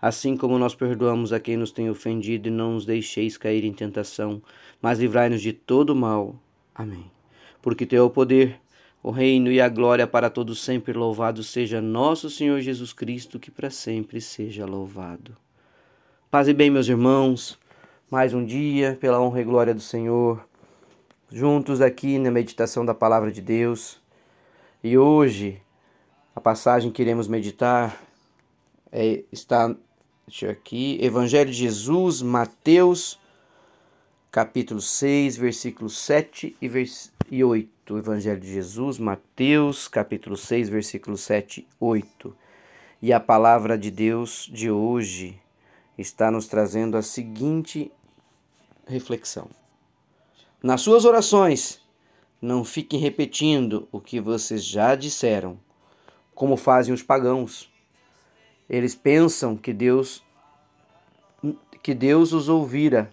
assim como nós perdoamos a quem nos tem ofendido, e não nos deixeis cair em tentação, mas livrai-nos de todo mal. Amém. Porque teu é o poder, o reino e a glória para todos sempre. Louvado seja nosso Senhor Jesus Cristo, que para sempre seja louvado. Paz e bem, meus irmãos, mais um dia, pela honra e glória do Senhor, juntos aqui na meditação da palavra de Deus. E hoje, a passagem que iremos meditar é, está Deixa eu aqui. Evangelho de Jesus, Mateus, capítulo 6, versículos 7 e, vers... e 8. Evangelho de Jesus, Mateus, capítulo 6, versículos 7 e 8. E a palavra de Deus de hoje está nos trazendo a seguinte reflexão. Nas suas orações, não fiquem repetindo o que vocês já disseram, como fazem os pagãos eles pensam que Deus que Deus os ouvira,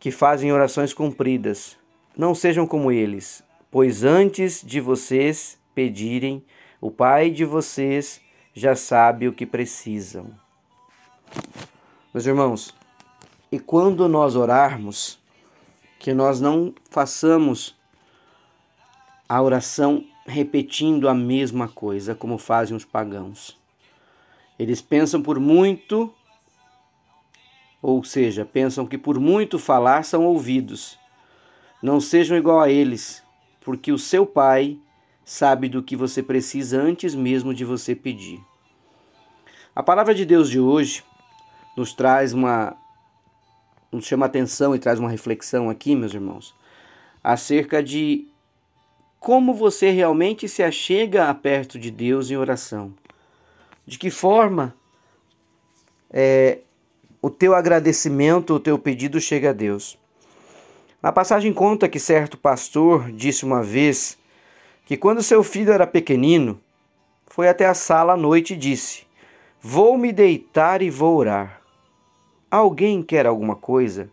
que fazem orações cumpridas. Não sejam como eles, pois antes de vocês pedirem, o Pai de vocês já sabe o que precisam. Meus irmãos, e quando nós orarmos, que nós não façamos a oração repetindo a mesma coisa, como fazem os pagãos. Eles pensam por muito, ou seja, pensam que por muito falar são ouvidos. Não sejam igual a eles, porque o seu Pai sabe do que você precisa antes mesmo de você pedir. A palavra de Deus de hoje nos traz uma nos chama atenção e traz uma reflexão aqui, meus irmãos, acerca de como você realmente se achega a perto de Deus em oração. De que forma é, o teu agradecimento, o teu pedido chega a Deus. Na passagem conta que certo pastor disse uma vez que quando seu filho era pequenino, foi até a sala à noite e disse: Vou me deitar e vou orar. Alguém quer alguma coisa?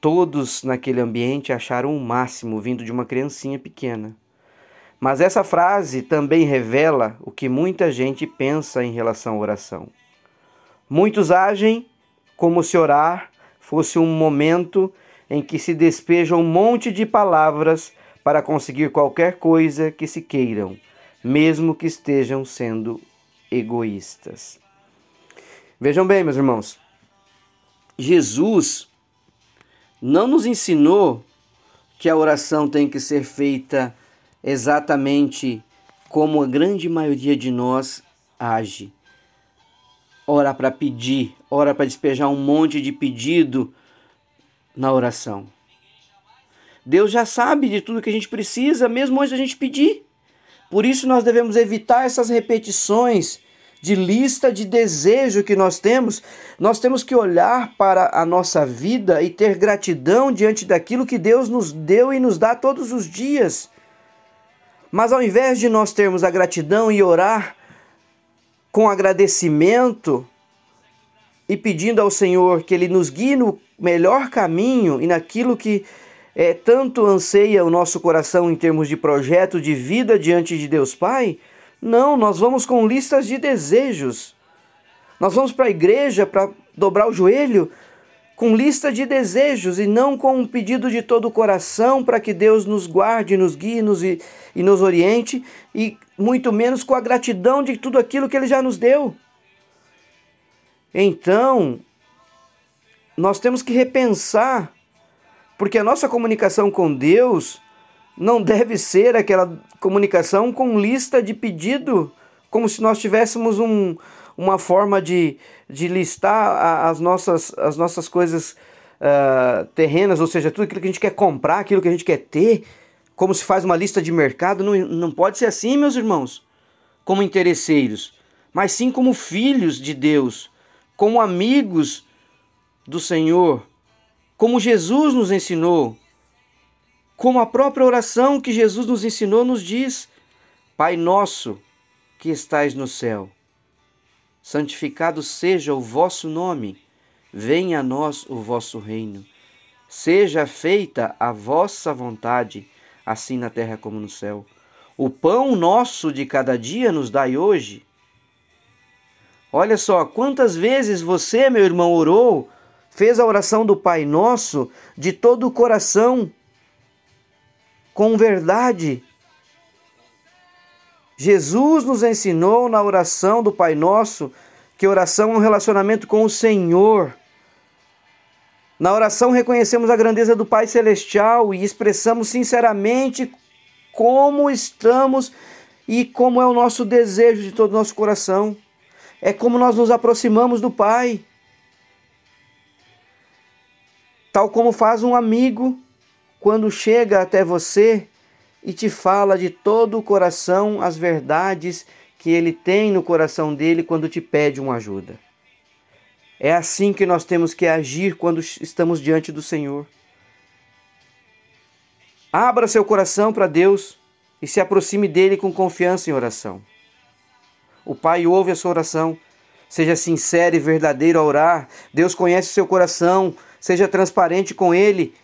Todos naquele ambiente acharam o máximo vindo de uma criancinha pequena. Mas essa frase também revela o que muita gente pensa em relação à oração. Muitos agem como se orar fosse um momento em que se despeja um monte de palavras para conseguir qualquer coisa que se queiram, mesmo que estejam sendo egoístas. Vejam bem, meus irmãos, Jesus não nos ensinou que a oração tem que ser feita exatamente como a grande maioria de nós age. Ora para pedir, ora para despejar um monte de pedido na oração. Deus já sabe de tudo que a gente precisa, mesmo antes da gente pedir. Por isso nós devemos evitar essas repetições de lista de desejo que nós temos, nós temos que olhar para a nossa vida e ter gratidão diante daquilo que Deus nos deu e nos dá todos os dias. Mas ao invés de nós termos a gratidão e orar com agradecimento e pedindo ao Senhor que Ele nos guie no melhor caminho e naquilo que é, tanto anseia o nosso coração em termos de projeto de vida diante de Deus Pai, não, nós vamos com listas de desejos. Nós vamos para a igreja para dobrar o joelho com lista de desejos e não com um pedido de todo o coração para que Deus nos guarde, nos guie nos, e, e nos oriente, e muito menos com a gratidão de tudo aquilo que Ele já nos deu. Então, nós temos que repensar, porque a nossa comunicação com Deus não deve ser aquela comunicação com lista de pedido, como se nós tivéssemos um, uma forma de, de listar as nossas, as nossas coisas uh, terrenas, ou seja, tudo aquilo que a gente quer comprar, aquilo que a gente quer ter, como se faz uma lista de mercado. Não, não pode ser assim, meus irmãos, como interesseiros. mas sim como filhos de Deus, como amigos do Senhor, como Jesus nos ensinou, como a própria oração que Jesus nos ensinou nos diz: Pai nosso que estais no céu, santificado seja o vosso nome, venha a nós o vosso reino. Seja feita a vossa vontade, assim na terra como no céu. O pão nosso de cada dia nos dai hoje. Olha só, quantas vezes você, meu irmão, orou, fez a oração do Pai Nosso de todo o coração, com verdade. Jesus nos ensinou na oração do Pai Nosso que oração é um relacionamento com o Senhor. Na oração reconhecemos a grandeza do Pai Celestial e expressamos sinceramente como estamos e como é o nosso desejo de todo o nosso coração. É como nós nos aproximamos do Pai. Tal como faz um amigo quando chega até você e te fala de todo o coração as verdades que ele tem no coração dele quando te pede uma ajuda. É assim que nós temos que agir quando estamos diante do Senhor. Abra seu coração para Deus e se aproxime dele com confiança em oração. O Pai ouve a sua oração. Seja sincero e verdadeiro a orar. Deus conhece o seu coração. Seja transparente com ele.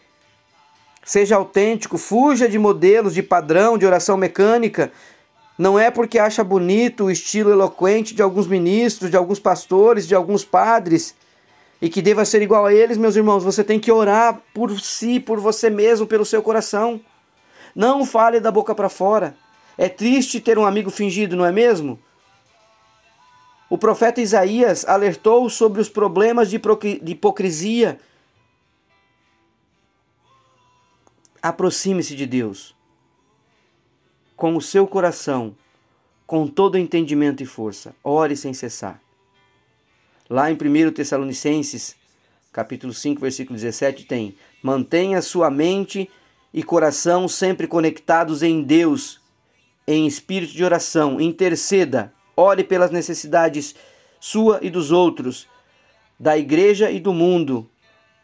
Seja autêntico. Fuja de modelos de padrão de oração mecânica. Não é porque acha bonito o estilo eloquente de alguns ministros, de alguns pastores, de alguns padres, e que deva ser igual a eles, meus irmãos. Você tem que orar por si, por você mesmo, pelo seu coração. Não fale da boca para fora. É triste ter um amigo fingido, não é mesmo? O profeta Isaías alertou sobre os problemas de hipocrisia. Aproxime-se de Deus com o seu coração, com todo entendimento e força. Ore sem cessar. Lá em 1 Tessalonicenses, capítulo 5, versículo 17, tem: Mantenha sua mente e coração sempre conectados em Deus, em espírito de oração. Interceda, ore pelas necessidades sua e dos outros, da igreja e do mundo.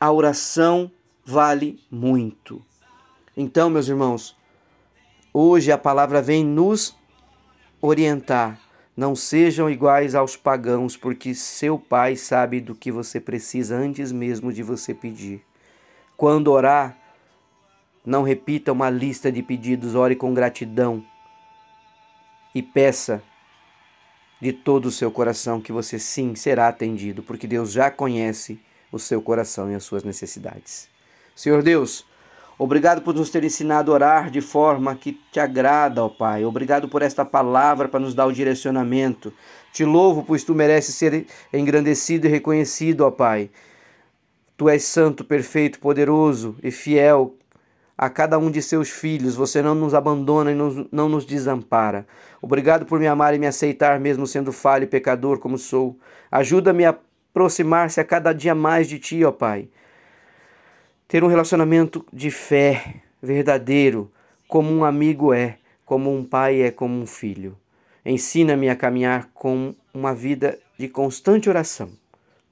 A oração vale muito. Então, meus irmãos, Hoje a palavra vem nos orientar. Não sejam iguais aos pagãos, porque seu Pai sabe do que você precisa antes mesmo de você pedir. Quando orar, não repita uma lista de pedidos, ore com gratidão e peça de todo o seu coração que você sim será atendido, porque Deus já conhece o seu coração e as suas necessidades. Senhor Deus, Obrigado por nos ter ensinado a orar de forma que te agrada, ó Pai. Obrigado por esta palavra para nos dar o direcionamento. Te louvo, pois tu mereces ser engrandecido e reconhecido, ó Pai. Tu és santo, perfeito, poderoso e fiel a cada um de seus filhos. Você não nos abandona e não nos desampara. Obrigado por me amar e me aceitar, mesmo sendo falho e pecador como sou. Ajuda-me a aproximar-se a cada dia mais de Ti, ó Pai ter um relacionamento de fé verdadeiro, como um amigo é, como um pai é como um filho. Ensina-me a caminhar com uma vida de constante oração,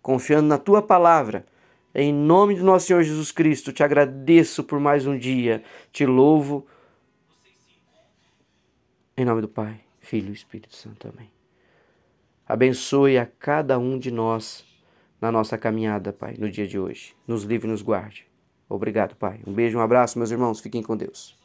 confiando na tua palavra. Em nome do nosso Senhor Jesus Cristo, te agradeço por mais um dia, te louvo. Em nome do Pai, Filho e Espírito Santo. Amém. Abençoe a cada um de nós na nossa caminhada, Pai, no dia de hoje. Nos livre e nos guarde. Obrigado, Pai. Um beijo, um abraço, meus irmãos. Fiquem com Deus.